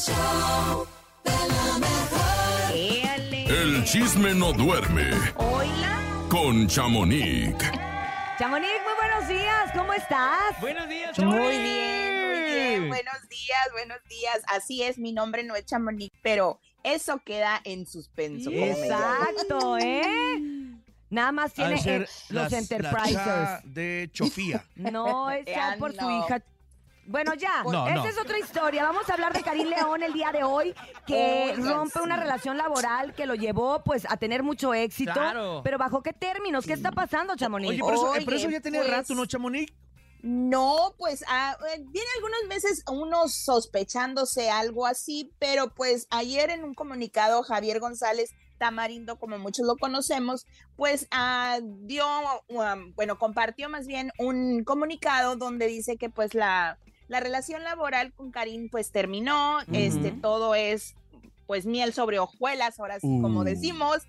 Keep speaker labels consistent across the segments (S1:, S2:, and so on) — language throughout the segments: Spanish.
S1: show de la mejor.
S2: Éale.
S3: El chisme no duerme
S2: Hola.
S3: con Chamonix.
S2: Chamonix, muy buenos días. ¿Cómo estás?
S4: Buenos días,
S5: Muy
S4: Chamonix.
S5: bien, muy bien. Buenos días, buenos días. Así es, mi nombre no es Chamonix, pero eso queda en suspenso.
S2: Exacto, ¿eh? Nada más tiene los
S4: la cha de Chofía.
S2: No, es por su hija. Bueno, ya,
S4: No,
S2: esa
S4: no.
S2: es otra historia. Vamos a hablar de Karim León el día de hoy, que
S5: Oigan,
S2: rompe una relación laboral que lo llevó pues a tener mucho éxito.
S4: Claro.
S2: Pero ¿bajo qué términos? ¿Qué está pasando, Chamonix?
S4: Oye, pero eso, pero eso
S5: Oye,
S4: ya tenía
S5: pues-
S4: rato, ¿no, Chamonix?
S5: No, pues ah, eh, tiene algunos meses uno sospechándose algo así, pero pues ayer en un comunicado Javier González Tamarindo, como muchos lo conocemos, pues ah, dio, um, bueno, compartió más bien un comunicado donde dice que pues la, la relación laboral con Karim pues terminó, este, todo es pues miel sobre hojuelas, ahora sí como
S4: Uh.
S5: decimos.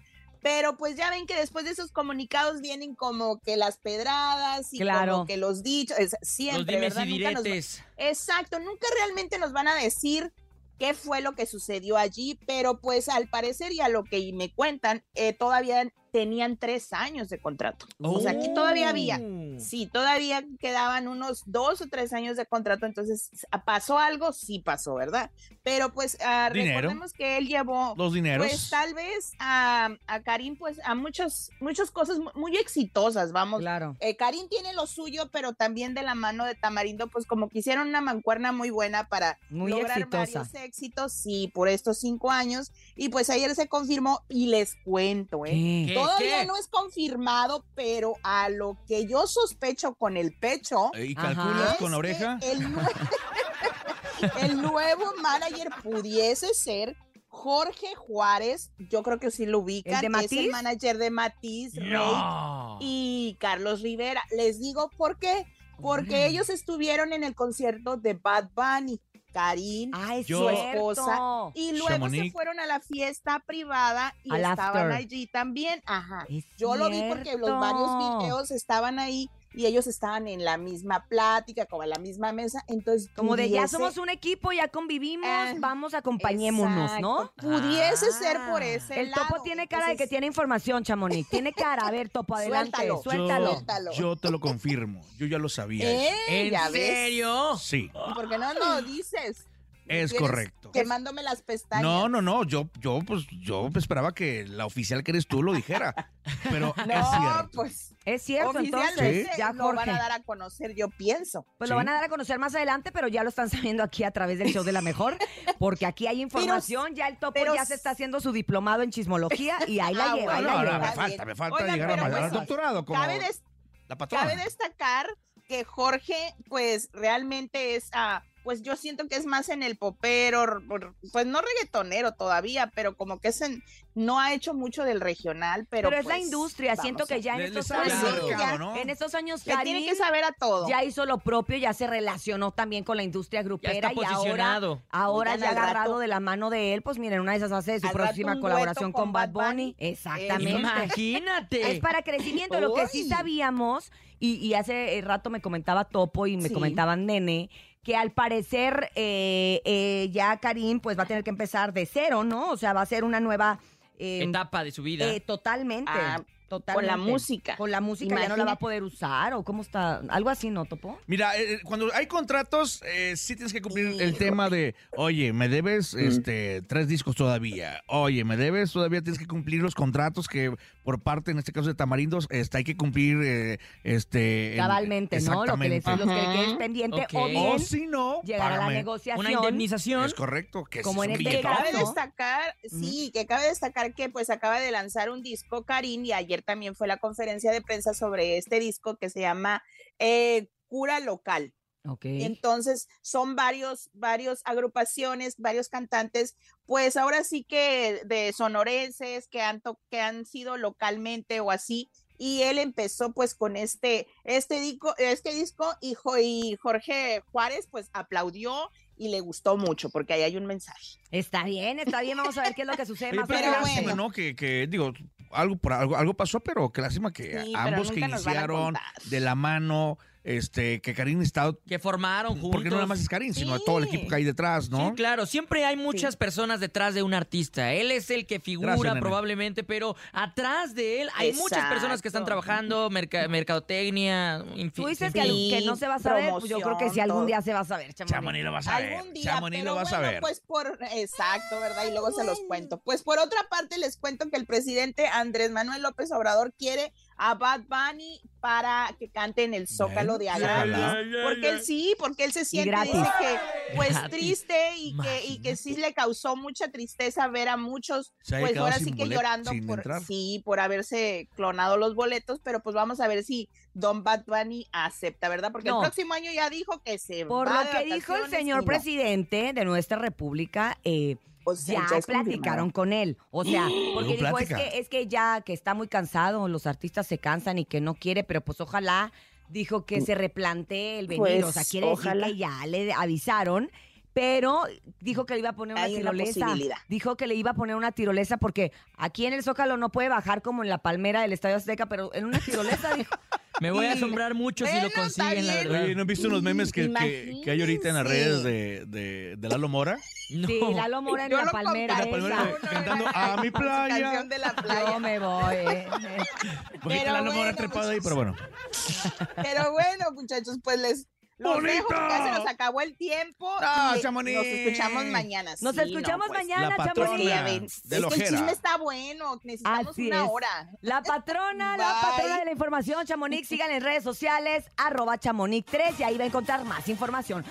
S5: Pero pues ya ven que después de esos comunicados vienen como que las pedradas y
S2: Claro.
S5: como que los dichos, es-
S4: Los
S5: siempre,
S4: dimes
S5: ¿verdad?
S4: y
S5: Nunca nos va-. Exacto, nunca realmente nos van a decir qué fue lo que sucedió allí, pero pues al parecer y a lo que me cuentan, eh, todavía tenían tres años de contrato. O sea, aquí todavía había.
S4: Oh.
S5: Sí, todavía quedaban unos dos o tres años de contrato, entonces pasó algo, sí pasó, ¿verdad? Pero pues ah, recordemos que él llevó
S4: Los dineros.
S5: pues tal vez a, a Karim, pues a muchas, muchas cosas mu- muy exitosas, vamos.
S2: Claro.
S5: Eh, Karim tiene lo suyo, pero también de la mano de Tamarindo, pues como que hicieron una mancuerna muy buena para
S2: Muy
S5: lograr
S2: exitosa.
S5: varios éxitos, sí, por estos cinco años. Y pues ayer se confirmó y les cuento, ¿eh?
S2: ¿Qué?
S4: ¿Qué?
S5: Todavía
S4: qué?
S5: no es confirmado, pero a lo que yo sospecho con el pecho,
S4: ¿Y calculas con la oreja?
S5: El, nue- el nuevo manager pudiese ser Jorge Juárez. Yo creo que sí lo ubican.
S2: ¿El de
S5: Es el manager de Matiz, Rey
S4: No.
S5: y Carlos Rivera. Les digo por qué. Porque ellos estuvieron en el concierto de Bad Bunny, Karim,
S2: Ah,
S5: su
S2: cierto.
S5: esposa. Y luego se fueron a la fiesta privada y
S2: Al
S5: estaban
S2: after.
S5: allí también. Ajá.
S2: Es
S5: Yo lo vi porque los varios videos estaban ahí y ellos estaban en la misma plática, como en la misma mesa. Entonces,
S2: Como de ya somos un equipo, ya convivimos,
S5: Ah,
S2: vamos, acompañémonos, ¿no?
S5: Pudiese ser por
S4: Ah.
S5: ese
S2: El
S5: lado.
S2: topo tiene cara de que tiene información, Chamonix. Tiene cara. A ver, topo, adelante.
S5: Suéltalo.
S2: Suéltalo.
S4: Yo,
S5: Suéltalo.
S4: yo te lo confirmo. Yo ya lo sabía.
S5: ¿Eh? ¿Ya ves?
S4: Sí,
S5: ¿Y por qué no lo dices?
S4: Es correcto.
S5: Quemándome las pestañas.
S4: No, no, no. Yo, yo, pues, yo esperaba que la oficial que eres tú lo dijera. Pero es
S5: No,
S4: cierto.
S5: pues
S2: Es cierto, entonces, ya
S5: lo van
S2: Jorge.
S5: a dar a conocer, yo pienso.
S2: Pues lo van a dar a conocer más adelante, pero ya lo están sabiendo aquí a través del show de la mejor, porque aquí hay información, ya el topo
S5: pero
S2: ya se está haciendo su diplomado en chismología y ahí la
S5: Ah,
S2: lleva, ahí
S5: bueno,
S2: la
S4: No, no,
S2: lleva.
S4: me falta, me falta
S5: Oigan,
S4: llegar a mal-
S5: pues,
S4: al doctorado como
S5: Cabe, des-
S4: la patrona.
S5: cabe destacar que Jorge, pues realmente es, ah, pues yo siento que es más en el popero, pues no reggaetonero todavía, pero como que es en, no ha hecho mucho del regional, pero
S2: Pero, es la
S5: pues,
S2: industria, siento que ya en estos
S5: años- ya.
S4: ¿no?
S2: en estos años
S5: Le tiene
S2: Karim
S5: que saber a todo.
S2: ya hizo lo propio, ya se relacionó también con la industria grupera
S6: está
S2: y ahora, ahora ya
S5: rato-
S2: agarrado de la mano de él, pues miren, una de esas hace su próxima colaboración con
S5: con
S2: Bad Bunny.
S5: Bunny.
S2: Exactamente.
S6: Imagínate.
S2: Es para crecimiento. Lo que sí sabíamos, y, y hace eh, rato me comentaba Topo y me
S5: Sí.
S2: comentaban Nene, que al parecer eh, eh, ya Karim pues va a tener que empezar de cero, ¿no? O sea, va a ser una nueva... eh,
S6: Etapa de su vida.
S2: eh, totalmente.
S5: Ah,
S2: totalmente.
S5: con la música.
S2: Con la música ya no la va a
S5: Imagínate.
S2: poder usar o cómo está. Algo así, ¿no, Topo?
S4: Mira, eh, cuando hay contratos, eh, sí tienes que cumplir el tema de, oye, me debes este tres discos todavía. Oye, me debes todavía tienes que cumplir los contratos que por parte, en este caso de Tamarindos, este, hay que cumplir eh, este en-
S2: Cabalmente, ¿no? Lo que, les, lo que quedes pendiente o bien
S4: O si no,
S2: llegar a la negociación.
S6: Una indemnización.
S4: Es correcto, que
S2: Como
S4: es
S2: en este
S5: que
S4: billetón.
S5: cabe
S2: caso.
S5: destacar, sí, que cabe destacar que pues acaba de lanzar un disco Karim y ayer también fue la conferencia de prensa sobre este disco que se llama eh, Cura Local.
S2: Ok.
S5: Entonces, son varios, varios agrupaciones, varios cantantes, pues ahora sí que de sonorenses que han, to- que han sido localmente o así. Y él empezó pues con este, este disco, este disco y, y Jorge Juárez pues aplaudió y le gustó mucho porque ahí hay un mensaje.
S2: Está bien, está bien. Vamos a ver qué es lo que sucede
S4: Oye,
S2: más
S4: pero
S5: bueno.
S4: ¿no? Que, que, digo, algo por algo, algo pasó, pero qué lástima que
S5: Sí,
S4: ambos que iniciaron de la mano, este, que Karim está...
S6: Que formaron juntos.
S4: Porque no nada más es Karim, sino todo el equipo que hay detrás, ¿no?
S6: Sí, claro, siempre hay muchas personas detrás de un artista. Él es el que figura
S4: Gracias,
S6: probablemente, pero atrás de él hay muchas personas que están trabajando, merca- mercadotecnia.
S2: Tú dices
S6: sí.
S2: que, no se va a saber, pues yo creo que sí
S5: promoción,
S2: algún día se va a saber, Chamonix.
S4: Lo vas a ver.
S5: Algún día,
S4: Chamonix
S5: pero
S4: lo vas
S5: bueno,
S4: a ver.
S5: pues por exacto, ¿verdad? Y luego se los cuento. Pues por otra parte les cuento que el presidente Andrés Manuel López Obrador quiere a Bad Bunny para que cante en el Zócalo de
S4: ojalá.
S5: Agatis. Porque él sí, porque él se siente, dice que pues
S6: Gratis.
S5: triste y que, y que sí le causó mucha tristeza ver a muchos, pues ahora sí que llorando por
S4: entrar.
S5: sí, por haberse clonado los boletos, pero pues vamos a ver si Don Bad Bunny acepta, ¿verdad? Porque
S2: No.
S5: el próximo año ya dijo que se
S2: Por
S5: va
S2: lo que dijo el señor
S5: no.
S2: presidente de nuestra república, eh,
S5: O sea,
S2: ya, platicaron
S5: confirmado.
S2: con él. O sea, porque dijo, es que, es que ya que está muy cansado, los artistas se cansan y que no quiere, pero pues ojalá, dijo que se replantee el venir. o sea,
S5: Pues,
S2: quiere
S5: ojalá.
S2: decir que ya le avisaron. Pero dijo que le iba a poner una
S5: Hay
S2: tirolesa. dijo que le iba a poner una tirolesa porque aquí en el Zócalo no puede bajar como en la palmera del Estadio Azteca, pero en una tirolesa dijo.
S6: Me voy a asombrar mucho si lo consiguen, la verdad.
S4: Oye, ¿no han visto unos memes que, que, que hay ahorita en las redes de, de, de Lalo Mora?
S6: No.
S2: Sí, Lalo Mora en
S5: Yo
S2: la palmera
S4: En la
S2: esa.
S4: palmera,
S5: uno
S4: cantando, "A mi playa".
S5: canción de la playa.
S2: Yo me voy. eh.
S4: Porque
S5: Pero
S4: Lalo Mora
S5: bueno,
S4: trepado ahí, pero bueno.
S5: Pero bueno, muchachos, pues les dejo porque ya se nos acabó el tiempo.
S4: No,
S5: y
S4: Chamonix.
S5: Nos escuchamos mañana.
S2: Nos
S5: sí,
S2: escuchamos
S5: no, pues,
S2: mañana,
S4: La
S2: Chamonix.
S5: Es que ya
S4: patrona
S5: ven,
S4: de
S5: es que el chisme está bueno, necesitamos
S2: Así
S5: una
S2: es.
S5: hora.
S2: La patrona, la patrona de la información, Chamonix, sigan en redes sociales, arroba Chamonix3 y ahí va a encontrar más información.